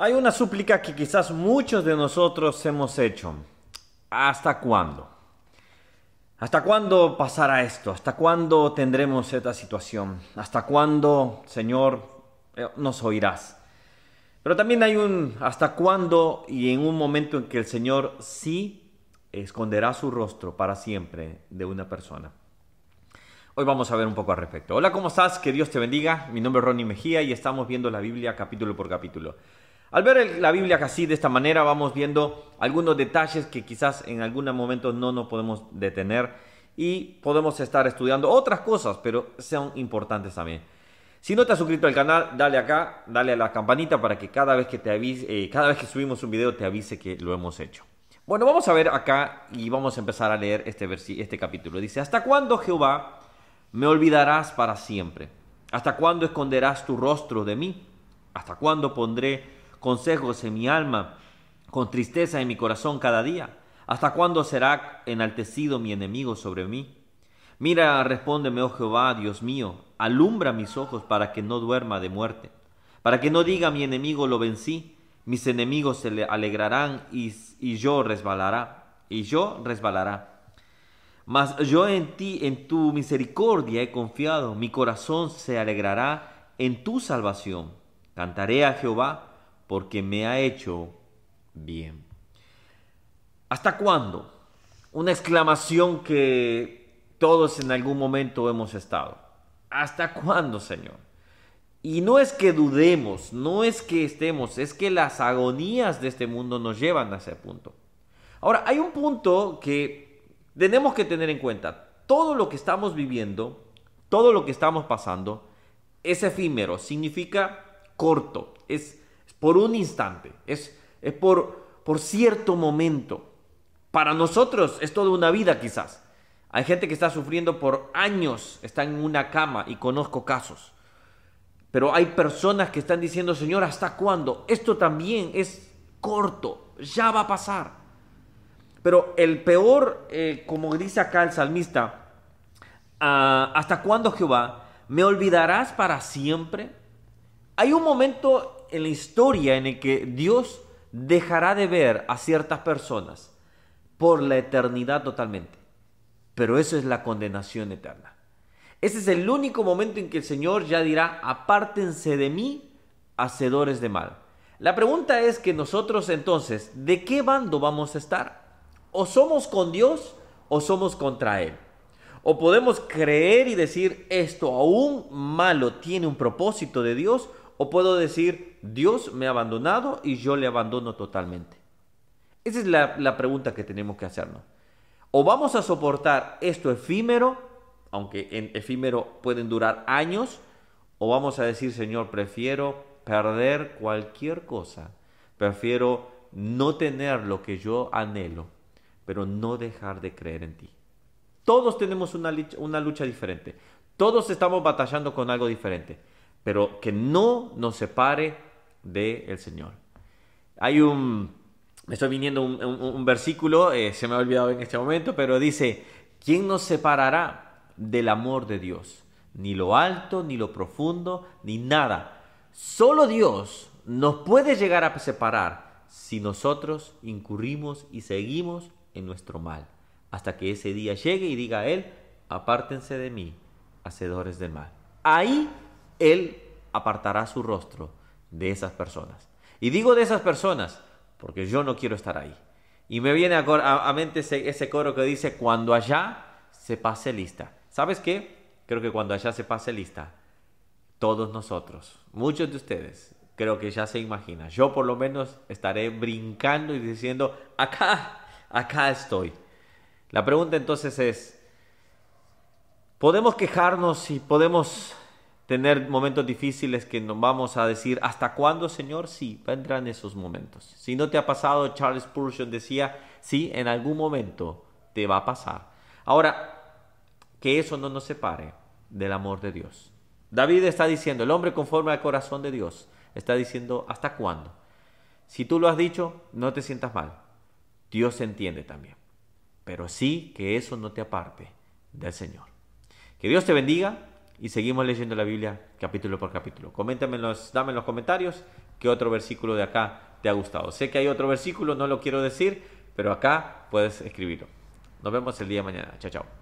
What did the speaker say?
Hay una súplica que quizás muchos de nosotros hemos hecho. ¿Hasta cuándo? ¿Hasta cuándo pasará esto? ¿Hasta cuándo tendremos esta situación? ¿Hasta cuándo, Señor, eh, nos oirás? Pero también hay un hasta cuándo y en un momento en que el Señor sí esconderá su rostro para siempre de una persona. Hoy vamos a ver un poco al respecto. Hola, ¿cómo estás? Que Dios te bendiga. Mi nombre es Ronnie Mejía y estamos viendo la Biblia capítulo por capítulo. Al ver la Biblia así, de esta manera, vamos viendo algunos detalles que quizás en algún momento no nos podemos detener y podemos estar estudiando otras cosas, pero son importantes también. Si no te has suscrito al canal, dale acá, dale a la campanita para que cada vez que te avise, eh, cada vez que subimos un video te avise que lo hemos hecho. Bueno, vamos a ver acá y vamos a empezar a leer este, este capítulo. Dice, ¿hasta cuándo Jehová me olvidarás para siempre? ¿Hasta cuándo esconderás tu rostro de mí? ¿Hasta cuándo pondré consejos en mi alma, con tristeza en mi corazón cada día? ¿Hasta cuándo será enaltecido mi enemigo sobre mí? Mira, respóndeme, oh Jehová, Dios mío, alumbra mis ojos para que no duerma de muerte, para que no diga mi enemigo lo vencí, mis enemigos se le alegrarán y, y yo resbalará, y yo resbalará. Mas yo en ti, en tu misericordia he confiado, mi corazón se alegrará en tu salvación. Cantaré a Jehová porque me ha hecho bien. ¿Hasta cuándo? Una exclamación que todos en algún momento hemos estado. ¿Hasta cuándo, Señor? Y no es que dudemos, no es que estemos, es que las agonías de este mundo nos llevan a ese punto. Ahora, hay un punto que tenemos que tener en cuenta. Todo lo que estamos viviendo, todo lo que estamos pasando, es efímero, significa corto, es por un instante, es, es por, por cierto momento. Para nosotros es toda una vida quizás. Hay gente que está sufriendo por años, está en una cama y conozco casos. Pero hay personas que están diciendo, Señor, ¿hasta cuándo? Esto también es corto, ya va a pasar. Pero el peor, eh, como dice acá el salmista, ah, ¿hasta cuándo Jehová? ¿Me olvidarás para siempre? Hay un momento en la historia en el que Dios dejará de ver a ciertas personas por la eternidad totalmente. Pero eso es la condenación eterna. Ese es el único momento en que el Señor ya dirá, apártense de mí, hacedores de mal. La pregunta es que nosotros entonces, ¿de qué bando vamos a estar? ¿O somos con Dios o somos contra Él? O podemos creer y decir, esto aún malo tiene un propósito de Dios, o puedo decir, Dios me ha abandonado y yo le abandono totalmente. Esa es la, pregunta que tenemos que hacernos. O vamos a soportar esto efímero, aunque en efímero pueden durar años, o vamos a decir, Señor, prefiero perder cualquier cosa, prefiero no tener lo que yo anhelo, pero no dejar de creer en ti. Todos tenemos una, una lucha diferente, todos estamos batallando con algo diferente pero que no nos separe del Señor. Hay un, me estoy viniendo un, versículo, eh, se me ha olvidado en este momento, pero dice, ¿quién nos separará del amor de Dios? Ni lo alto, ni lo profundo, ni nada. Solo Dios nos puede llegar a separar si nosotros incurrimos y seguimos en nuestro mal, hasta que ese día llegue y diga a Él, apártense de mí, hacedores del mal. Ahí él apartará su rostro de esas personas. Y digo de esas personas porque yo no quiero estar ahí. Y me viene a, mente ese, coro que dice, cuando allá se pase lista. ¿Sabes qué? Creo que cuando allá se pase lista, todos nosotros, muchos de ustedes, creo que ya se imagina. Yo por lo menos estaré brincando y diciendo, acá, acá estoy. La pregunta entonces es, ¿podemos quejarnos y podemos tener momentos difíciles que nos vamos a decir, ¿hasta cuándo, Señor? Sí, vendrán esos momentos. Si no te ha pasado, Charles Spurgeon decía, sí, en algún momento te va a pasar. Ahora, que eso no nos separe del amor de Dios. David está diciendo, el hombre conforme al corazón de Dios, está diciendo, ¿hasta cuándo? Si tú lo has dicho, no te sientas mal. Dios entiende también. Pero sí que eso no te aparte del Señor. Que Dios te bendiga y seguimos leyendo la Biblia capítulo por capítulo. Coméntame, dame en los comentarios qué otro versículo de acá te ha gustado. Sé que hay otro versículo, no lo quiero decir, pero acá puedes escribirlo. Nos vemos el día de mañana. Chao, chao.